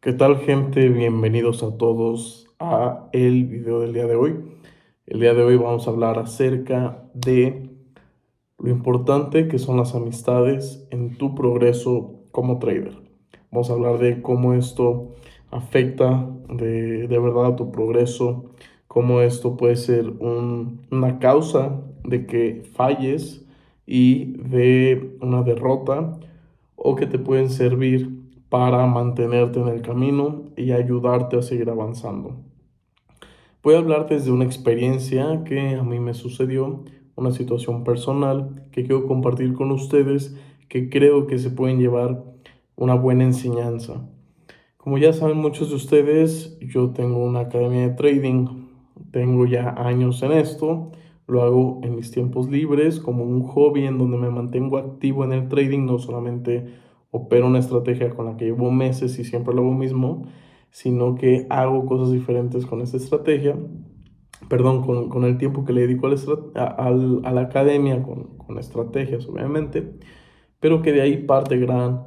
¿Qué tal gente? Bienvenidos a todos a el video del día de hoy. El día de hoy vamos a hablar acerca de lo importante que son las amistades en tu progreso como trader. Vamos a hablar de cómo esto afecta de, verdad a tu progreso, cómo esto puede ser una causa de que falles y de una derrota o que te pueden servir para mantenerte en el camino y ayudarte a seguir avanzando. Voy a hablar desde una experiencia que a mí me sucedió, una situación personal que quiero compartir con ustedes que creo que se pueden llevar una buena enseñanza. Como ya saben muchos de ustedes, yo tengo una academia de trading, tengo ya años en esto, lo hago en mis tiempos libres como un hobby en donde me mantengo activo en el trading, no solamente opero una estrategia con la que llevo meses y siempre lo hago mismo, sino que hago cosas diferentes con esta estrategia, perdón, con, el tiempo que le dedico a la, academia, con, estrategias obviamente, pero que de ahí parte gran,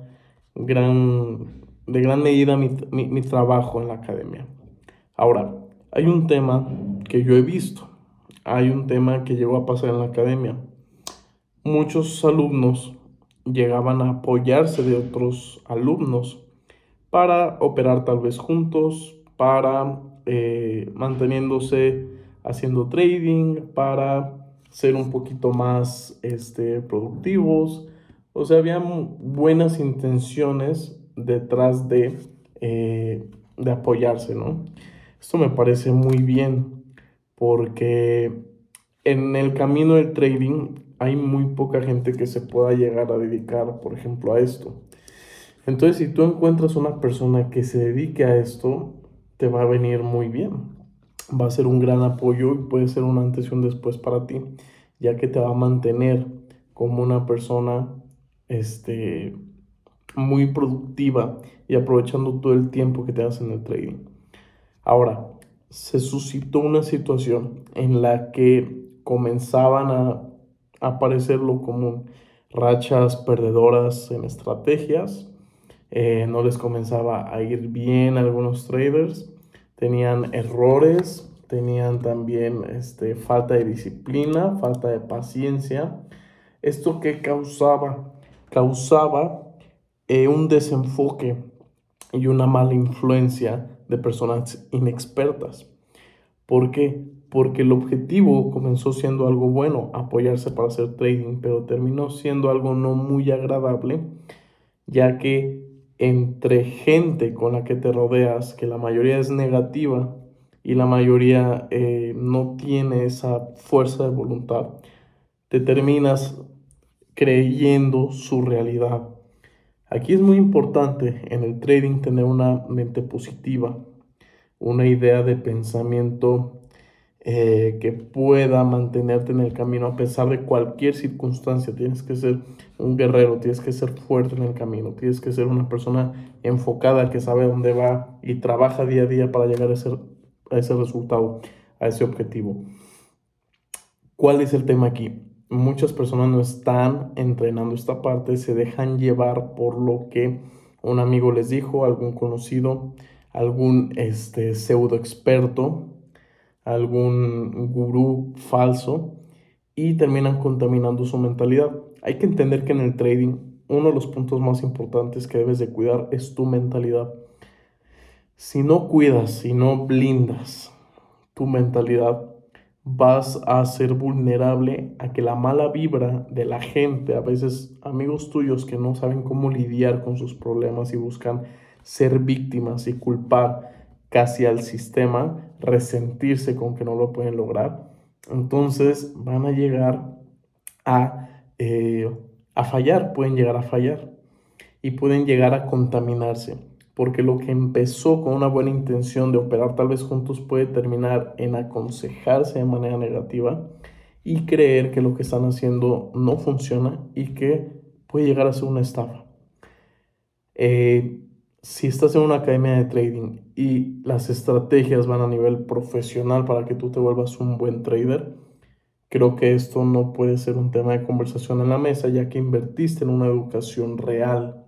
gran, de gran medida mi, mi trabajo en la academia. Ahora, hay un tema que yo he visto, hay un tema que llegó a pasar en la academia. Muchos alumnos llegaban a apoyarse de otros alumnos para operar tal vez juntos, para eh, manteniéndose haciendo trading, para ser un poquito más este, productivos. O sea, había buenas intenciones detrás de, eh, de apoyarse, ¿no? Esto me parece muy bien porque en el camino del trading hay muy poca gente que se pueda llegar a dedicar, por ejemplo, a esto. Entonces, si tú encuentras una persona que se dedique a esto, te va a venir muy bien. Va a ser un gran apoyo y puede ser un antes y un después para ti, ya que te va a mantener como una persona este, muy productiva y aprovechando todo el tiempo que te das en el trading. Ahora, se suscitó una situación en la que comenzaban a aparecer lo común, rachas perdedoras en estrategias, eh, no les comenzaba a ir bien algunos traders, tenían errores, tenían también este, falta de disciplina, falta de paciencia. ¿Esto qué causaba? Causaba eh, un desenfoque y una mala influencia de personas inexpertas. ¿Por qué? Porque el objetivo comenzó siendo algo bueno, apoyarse para hacer trading, pero terminó siendo algo no muy agradable, ya que entre gente con la que te rodeas, que la mayoría es negativa y la mayoría eh, no tiene esa fuerza de voluntad, te terminas creyendo su realidad. Aquí es muy importante en el trading tener una mente positiva, una idea de pensamiento eh, que pueda mantenerte en el camino a pesar de cualquier circunstancia. Tienes que ser un guerrero, tienes que ser fuerte en el camino, tienes que ser una persona enfocada que sabe dónde va y trabaja día a día para llegar a ese, a ese resultado, a ese objetivo. ¿Cuál es el tema aquí? Muchas personas no están entrenando esta parte, se dejan llevar por lo que un amigo les dijo, algún conocido, algún este, pseudo experto algún gurú falso y terminan contaminando su mentalidad. Hay que entender que en el trading uno de los puntos más importantes que debes de cuidar es tu mentalidad. Si no cuidas, si no blindas tu mentalidad, vas a ser vulnerable a que la mala vibra de la gente, a veces amigos tuyos que no saben cómo lidiar con sus problemas y buscan ser víctimas y culpar casi al sistema, resentirse con que no lo pueden lograr, entonces van a llegar a, eh, a fallar, pueden llegar a fallar y pueden llegar a contaminarse, porque lo que empezó con una buena intención de operar tal vez juntos puede terminar en aconsejarse de manera negativa y creer que lo que están haciendo no funciona y que puede llegar a ser una estafa. Eh, si estás en una academia de trading y las estrategias van a nivel profesional para que tú te vuelvas un buen trader, creo que esto no puede ser un tema de conversación en la mesa ya que invertiste en una educación real.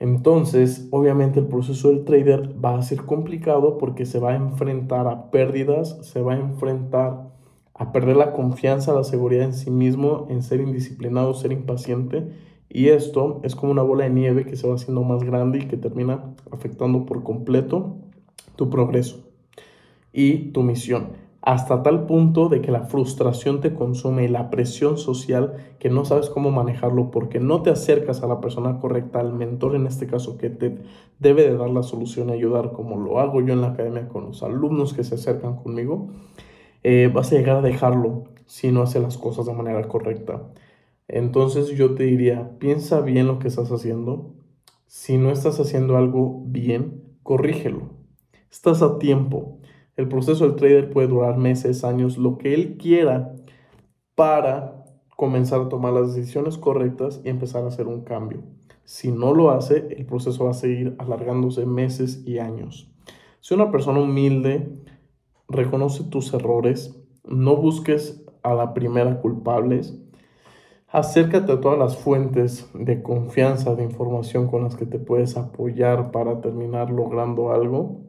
Entonces, obviamente el proceso del trader va a ser complicado porque se va a enfrentar a pérdidas, se va a enfrentar a perder la confianza, la seguridad en sí mismo, en ser indisciplinado, ser impaciente. Y esto es como una bola de nieve que se va haciendo más grande y que termina afectando por completo tu progreso y tu misión hasta tal punto de que la frustración te consume y la presión social que no sabes cómo manejarlo porque no te acercas a la persona correcta, al mentor en este caso que te debe de dar la solución y ayudar como lo hago yo en la academia con los alumnos que se acercan conmigo, eh, vas a llegar a dejarlo si no hace las cosas de manera correcta. Entonces yo te diría, piensa bien lo que estás haciendo. Si no estás haciendo algo bien, corrígelo. Estás a tiempo. El proceso del trader puede durar meses, años, lo que él quiera para comenzar a tomar las decisiones correctas y empezar a hacer un cambio. Si no lo hace, el proceso va a seguir alargándose meses y años. Si una persona humilde reconoce tus errores, no busques a la primera culpables, acércate a todas las fuentes de confianza, de información con las que te puedes apoyar para terminar logrando algo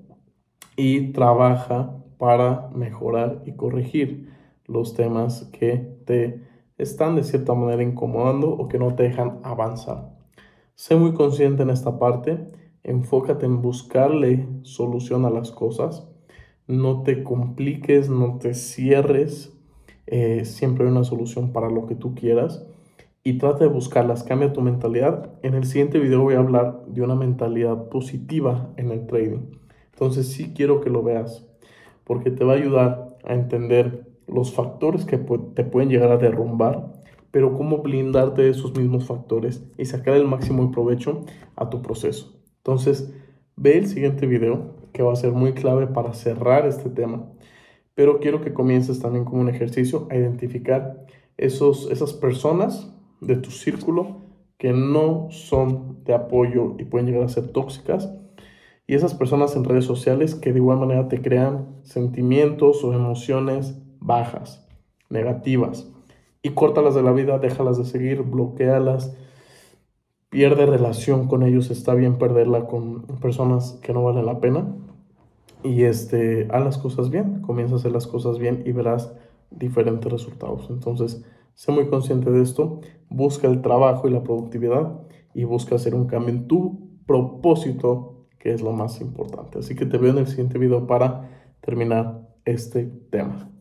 y trabaja para mejorar y corregir los temas que te están de cierta manera incomodando o que no te dejan avanzar. Sé muy consciente en esta parte, enfócate en buscarle solución a las cosas, no te compliques, no te cierres, eh, siempre hay una solución para lo que tú quieras y trata de buscarlas, cambia tu mentalidad. En el siguiente video voy a hablar de una mentalidad positiva en el trading. Entonces sí quiero que lo veas, porque te va a ayudar a entender los factores que te pueden llegar a derrumbar, pero cómo blindarte de esos mismos factores y sacar el máximo provecho a tu proceso. Entonces, ve el siguiente video que va a ser muy clave para cerrar este tema, pero quiero que comiences también como un ejercicio a identificar esos, esas personas de tu círculo que no son de apoyo y pueden llegar a ser tóxicas y esas personas en redes sociales que de igual manera te crean sentimientos o emociones bajas, negativas. Y córtalas de la vida, déjalas de seguir, bloquealas, pierde relación con ellos, está bien perderla con personas que no valen la pena. Y este, haz las cosas bien, comienza a hacer las cosas bien y verás diferentes resultados. Entonces, sé muy consciente de esto, busca el trabajo y la productividad y busca hacer un cambio en tu propósito que es lo más importante. Así que te veo en el siguiente video para terminar este tema.